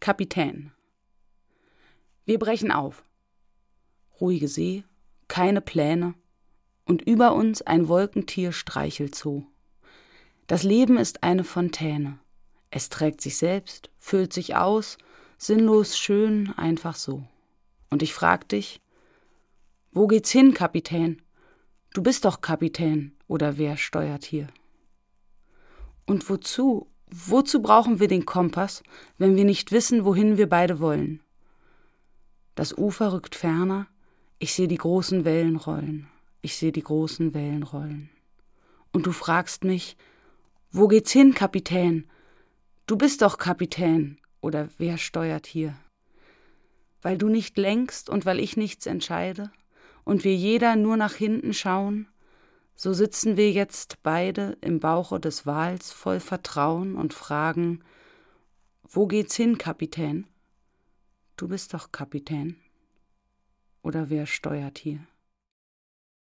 Kapitän. Wir brechen auf. Ruhige See, keine Pläne und über uns ein Wolkentier streichelt so. Das Leben ist eine Fontäne. Es trägt sich selbst, füllt sich aus, sinnlos schön, einfach so. Und ich frag dich, wo geht's hin, Kapitän? Du bist doch Kapitän, oder wer steuert hier? Und wozu, wozu brauchen wir den Kompass, wenn wir nicht wissen, wohin wir beide wollen? Das Ufer rückt ferner, ich sehe die großen Wellen rollen, ich sehe die großen Wellen rollen. Und du fragst mich, wo geht's hin, Kapitän? Du bist doch Kapitän, oder wer steuert hier? Weil du nicht lenkst und weil ich nichts entscheide und wir jeder nur nach hinten schauen, so sitzen wir jetzt beide im Bauche des Wals voll Vertrauen und fragen, wo geht's hin, Kapitän? Du bist doch Kapitän. Oder wer steuert hier?